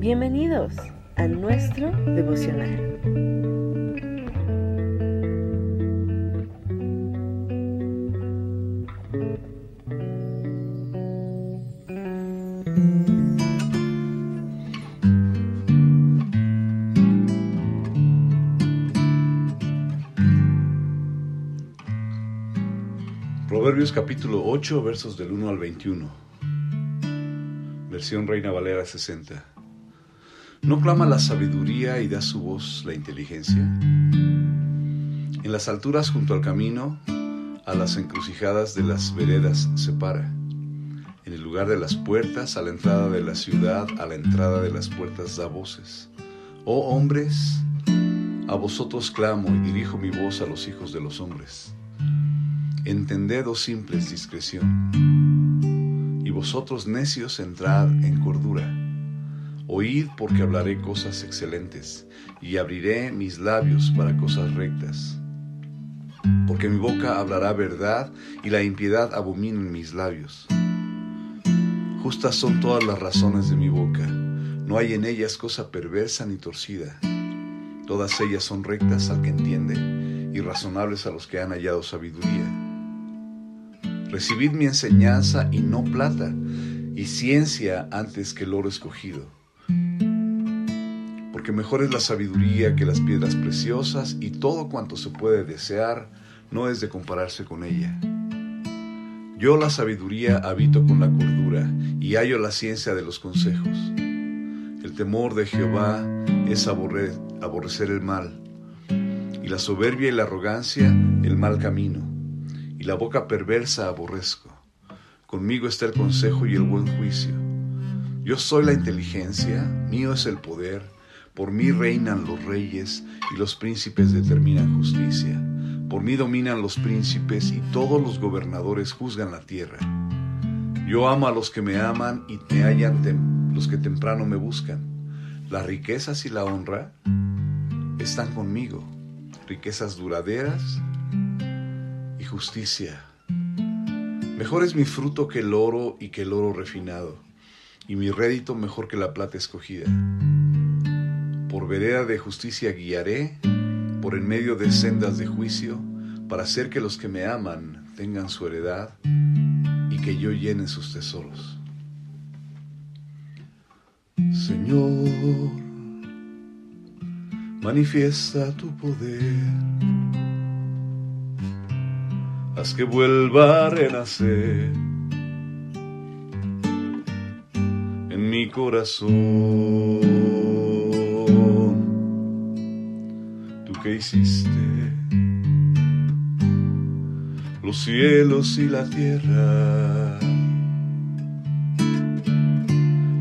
Bienvenidos a nuestro devocional. Proverbios capítulo 8 versos del 1 al 21. Versión Reina Valera 60. ¿No clama la sabiduría y da su voz la inteligencia? En las alturas junto al camino, a las encrucijadas de las veredas se para. En el lugar de las puertas, a la entrada de la ciudad, a la entrada de las puertas da voces. Oh hombres, a vosotros clamo y dirijo mi voz a los hijos de los hombres. Entended, oh simples, discreción. Y vosotros necios, entrad en cordura. Oíd porque hablaré cosas excelentes, y abriré mis labios para cosas rectas. Porque mi boca hablará verdad, y la impiedad abomina en mis labios. Justas son todas las razones de mi boca, no hay en ellas cosa perversa ni torcida. Todas ellas son rectas al que entiende, y razonables a los que han hallado sabiduría. Recibid mi enseñanza y no plata, y ciencia antes que el oro escogido. Porque mejor es la sabiduría que las piedras preciosas, y todo cuanto se puede desear no es de compararse con ella. Yo la sabiduría habito con la cordura, y hallo la ciencia de los consejos. El temor de Jehová es aborrecer el mal, y la soberbia y la arrogancia el mal camino y la boca perversa aborrezco. Conmigo está el consejo y el buen juicio. Yo soy la inteligencia, mío es el poder, por mí reinan los reyes y los príncipes determinan justicia. Por mí dominan los príncipes y todos los gobernadores juzgan la tierra. Yo amo a los que me aman y me hallan los que temprano me buscan. Las riquezas y la honra están conmigo, riquezas duraderas justicia. Mejor es mi fruto que el oro y que el oro refinado, y mi rédito mejor que la plata escogida. Vereda de justicia guiaré, por en medio de sendas de juicio, para hacer que los que me aman tengan su heredad y que yo llene sus tesoros. Señor, manifiesta tu poder haz que vuelva a renacer en mi corazón. Que hiciste. Los cielos y la tierra,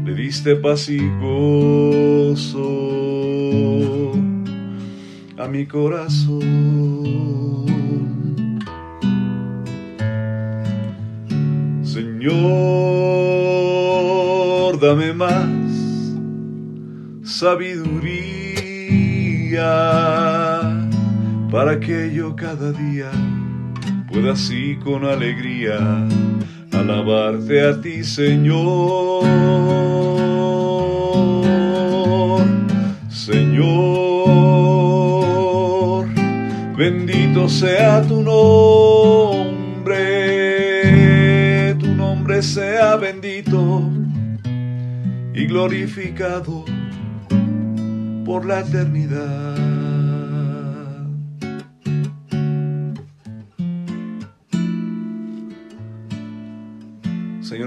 le diste paz y a mi corazón. Señor, dame más sabiduría para que yo cada día pueda así con alegría alabarte a ti, Señor. Señor, bendito sea tu nombre sea bendito y glorificado por la eternidad.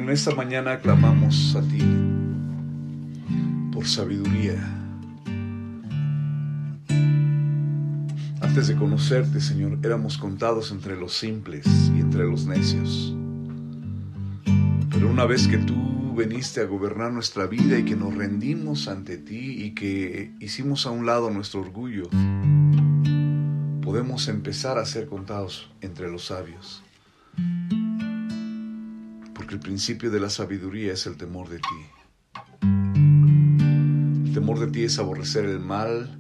En esta mañana clamamos a ti por sabiduría. Antes de conocerte, Señor, éramos contados entre los simples y entre los necios. Pero una vez que tú veniste a gobernar nuestra vida y que nos rendimos ante ti y que hicimos a un lado nuestro orgullo, podemos empezar a ser contados entre los sabios. El principio de la sabiduría es el temor de ti. El temor de ti es aborrecer el mal,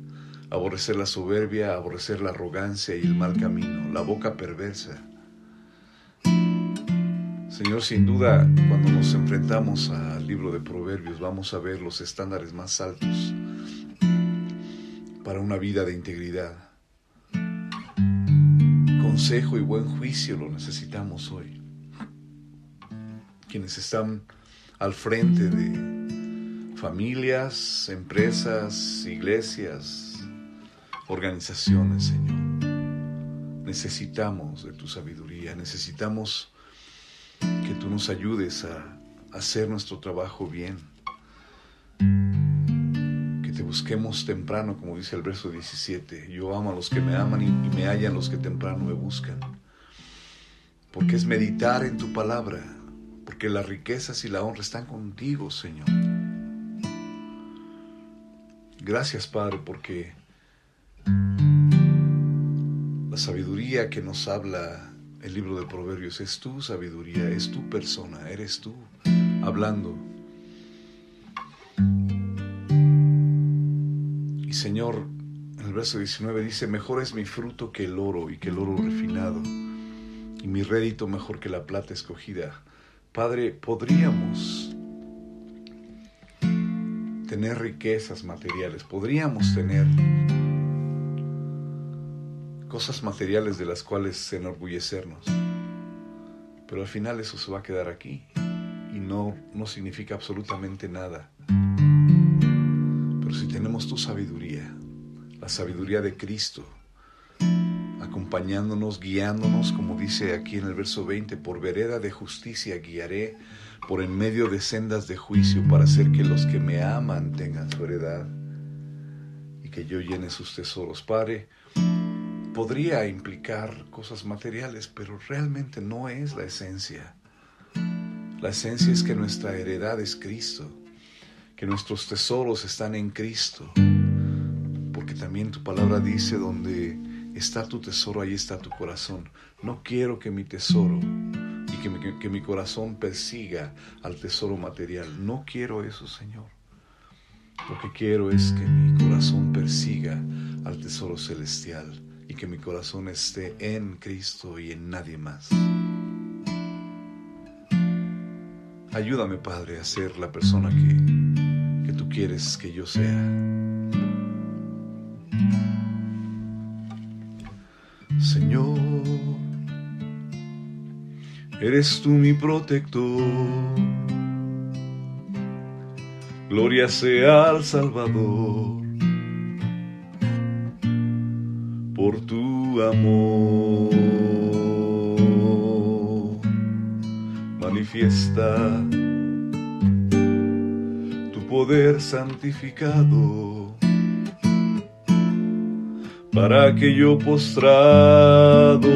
aborrecer la soberbia, aborrecer la arrogancia y el mal camino, la boca perversa Señor, sin duda, cuando nos enfrentamos al libro de Proverbios, vamos a ver los estándares más altos para una vida de integridad. Consejo y buen juicio lo necesitamos hoy. Quienes están al frente de familias, empresas, iglesias, organizaciones, Señor. Necesitamos de tu sabiduría, necesitamos que tú nos ayudes a hacer nuestro trabajo bien. Que te busquemos temprano, como dice el verso 17. Yo amo a los que me aman y, me hallan los que temprano me buscan. Porque es meditar en tu palabra, porque las riquezas y la honra están contigo, Señor. Gracias, Padre, porque la sabiduría que nos habla el libro de Proverbios es tu sabiduría, es tu persona, eres tú hablando. Y Señor, en el verso 19 dice, mejor es mi fruto que el oro y que el oro refinado, y mi rédito mejor que la plata escogida. Padre, podríamos tener riquezas materiales, podríamos tener cosas materiales de las cuales enorgullecernos. Pero al final eso se va a quedar aquí y no, no significa absolutamente nada. Pero si tenemos tu sabiduría, la sabiduría de Cristo, acompañándonos, guiándonos, como dice aquí en el verso 20, por vereda de justicia guiaré por en medio de sendas de juicio para hacer que los que me aman tengan su heredad y que yo llene sus tesoros. Padre, podría implicar cosas materiales, pero realmente no es la esencia. La esencia es que nuestra heredad es Cristo, que nuestros tesoros están en Cristo, porque también tu palabra dice donde está tu tesoro, ahí está tu corazón. No quiero que mi tesoro y que mi, que mi corazón persiga al tesoro material. No quiero eso, Señor. Lo que quiero es que mi corazón persiga al tesoro celestial y que mi corazón esté en Cristo y en nadie más. Ayúdame, Padre, a ser la persona que, que tú quieres que yo sea. Señor, eres tú mi protector. Gloria sea al Salvador por tu amor. Manifiesta tu poder santificado para que yo postrado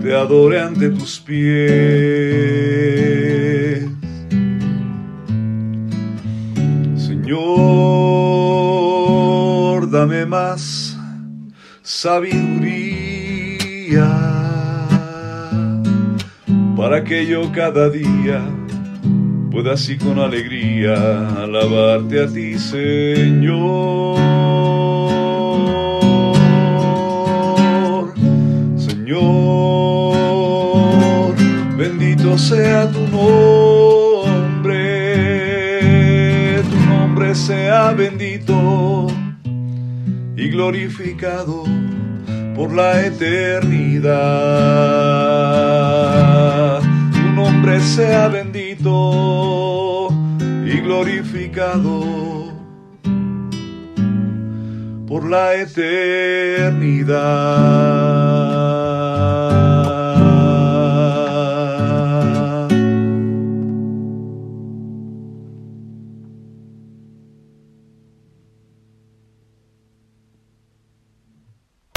te adore ante tus pies. Señor, dame más sabiduría para que yo cada día pueda así con alegría alabarte a ti, Señor. Señor, bendito sea tu nombre, tu nombre sea bendito y glorificado por la eternidad. Tu nombre sea y glorificado por la eternidad.